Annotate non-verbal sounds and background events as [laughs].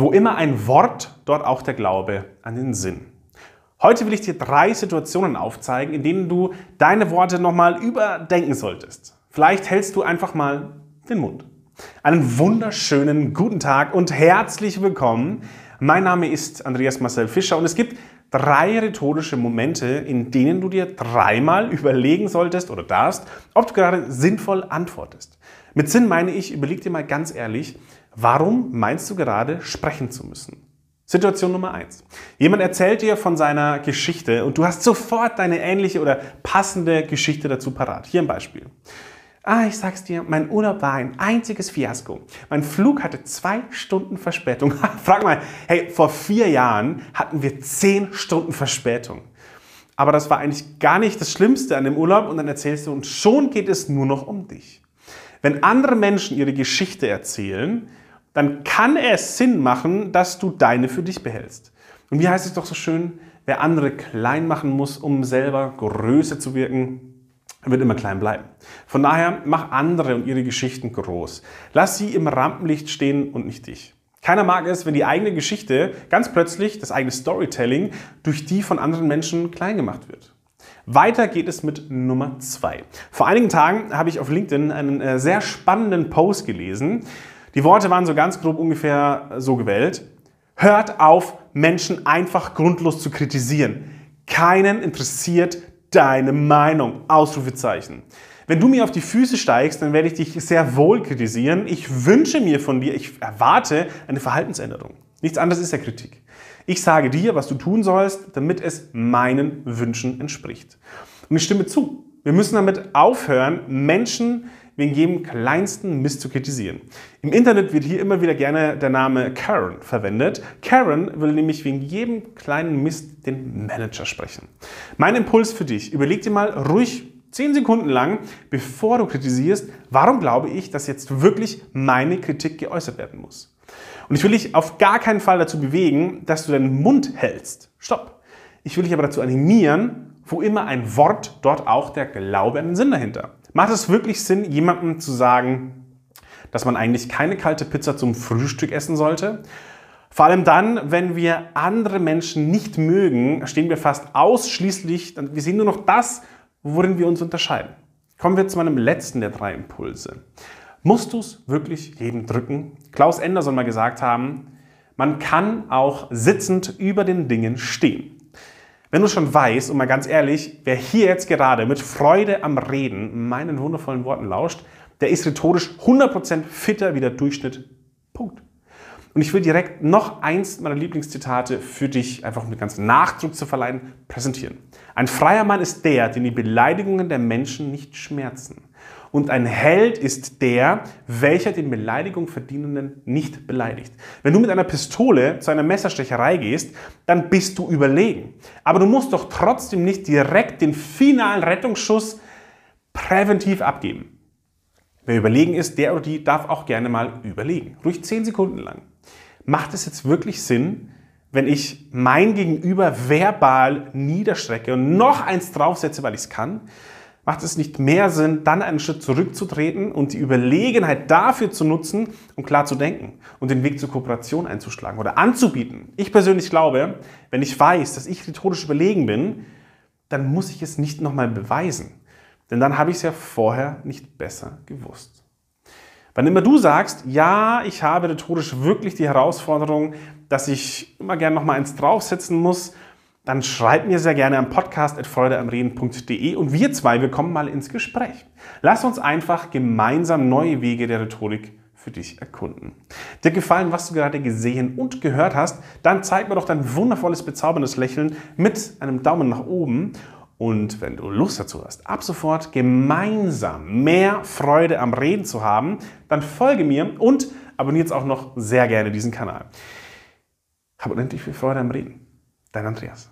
Wo immer ein Wort, dort auch der Glaube an den Sinn. Heute will ich dir drei Situationen aufzeigen, in denen du deine Worte nochmal überdenken solltest. Vielleicht hältst du einfach mal den Mund. Einen wunderschönen guten Tag und herzlich willkommen. Mein Name ist Andreas Marcel Fischer und es gibt drei rhetorische Momente, in denen du dir dreimal überlegen solltest oder darfst, ob du gerade sinnvoll antwortest. Mit Sinn meine ich, überleg dir mal ganz ehrlich, Warum meinst du gerade, sprechen zu müssen? Situation Nummer eins: Jemand erzählt dir von seiner Geschichte und du hast sofort deine ähnliche oder passende Geschichte dazu parat. Hier ein Beispiel. Ah, ich sag's dir, mein Urlaub war ein einziges Fiasko. Mein Flug hatte zwei Stunden Verspätung. [laughs] Frag mal, hey, vor vier Jahren hatten wir zehn Stunden Verspätung. Aber das war eigentlich gar nicht das Schlimmste an dem Urlaub und dann erzählst du und schon geht es nur noch um dich. Wenn andere Menschen ihre Geschichte erzählen, dann kann es Sinn machen, dass du deine für dich behältst. Und wie heißt es doch so schön, wer andere klein machen muss, um selber größer zu wirken, wird immer klein bleiben. Von daher mach andere und ihre Geschichten groß. Lass sie im Rampenlicht stehen und nicht dich. Keiner mag es, wenn die eigene Geschichte ganz plötzlich, das eigene Storytelling, durch die von anderen Menschen klein gemacht wird. Weiter geht es mit Nummer zwei. Vor einigen Tagen habe ich auf LinkedIn einen äh, sehr spannenden Post gelesen, die Worte waren so ganz grob ungefähr so gewählt. Hört auf, Menschen einfach grundlos zu kritisieren. Keinen interessiert deine Meinung. Ausrufezeichen. Wenn du mir auf die Füße steigst, dann werde ich dich sehr wohl kritisieren. Ich wünsche mir von dir, ich erwarte eine Verhaltensänderung. Nichts anderes ist ja Kritik. Ich sage dir, was du tun sollst, damit es meinen Wünschen entspricht. Und ich stimme zu. Wir müssen damit aufhören, Menschen wegen jedem kleinsten Mist zu kritisieren. Im Internet wird hier immer wieder gerne der Name Karen verwendet. Karen will nämlich wegen jedem kleinen Mist den Manager sprechen. Mein Impuls für dich, überleg dir mal ruhig 10 Sekunden lang, bevor du kritisierst, warum glaube ich, dass jetzt wirklich meine Kritik geäußert werden muss. Und ich will dich auf gar keinen Fall dazu bewegen, dass du deinen Mund hältst. Stopp. Ich will dich aber dazu animieren, wo immer ein Wort, dort auch der Glaube an den Sinn dahinter. Macht es wirklich Sinn, jemandem zu sagen, dass man eigentlich keine kalte Pizza zum Frühstück essen sollte? Vor allem dann, wenn wir andere Menschen nicht mögen, stehen wir fast ausschließlich, wir sehen nur noch das, worin wir uns unterscheiden. Kommen wir zu meinem letzten der drei Impulse. Musst du es wirklich jedem drücken? Klaus Ender soll mal gesagt haben, man kann auch sitzend über den Dingen stehen. Wenn du schon weißt, und mal ganz ehrlich, wer hier jetzt gerade mit Freude am Reden meinen wundervollen Worten lauscht, der ist rhetorisch 100% fitter wie der Durchschnitt. Punkt. Und ich will direkt noch eins meiner Lieblingszitate für dich, einfach den ganzen Nachdruck zu verleihen, präsentieren. Ein freier Mann ist der, den die Beleidigungen der Menschen nicht schmerzen. Und ein Held ist der, welcher den Beleidigung verdienenden nicht beleidigt. Wenn du mit einer Pistole zu einer Messerstecherei gehst, dann bist du überlegen. Aber du musst doch trotzdem nicht direkt den finalen Rettungsschuss präventiv abgeben. Wer überlegen ist, der oder die darf auch gerne mal überlegen. Ruhig zehn Sekunden lang. Macht es jetzt wirklich Sinn, wenn ich mein Gegenüber verbal niederstrecke und noch eins draufsetze, weil ich es kann? macht es nicht mehr Sinn, dann einen Schritt zurückzutreten und die Überlegenheit dafür zu nutzen, um klar zu denken und den Weg zur Kooperation einzuschlagen oder anzubieten. Ich persönlich glaube, wenn ich weiß, dass ich rhetorisch überlegen bin, dann muss ich es nicht nochmal beweisen. Denn dann habe ich es ja vorher nicht besser gewusst. Wann immer du sagst, ja, ich habe rhetorisch wirklich die Herausforderung, dass ich immer gerne nochmal eins draufsetzen muss, dann schreib mir sehr gerne am Podcast freudeamreden.de und wir zwei, wir kommen mal ins Gespräch. Lass uns einfach gemeinsam neue Wege der Rhetorik für dich erkunden. Dir gefallen, was du gerade gesehen und gehört hast, dann zeig mir doch dein wundervolles, bezauberndes Lächeln mit einem Daumen nach oben. Und wenn du Lust dazu hast, ab sofort gemeinsam mehr Freude am Reden zu haben, dann folge mir und abonniere jetzt auch noch sehr gerne diesen Kanal. Hab unendlich viel Freude am Reden. Dein Andreas.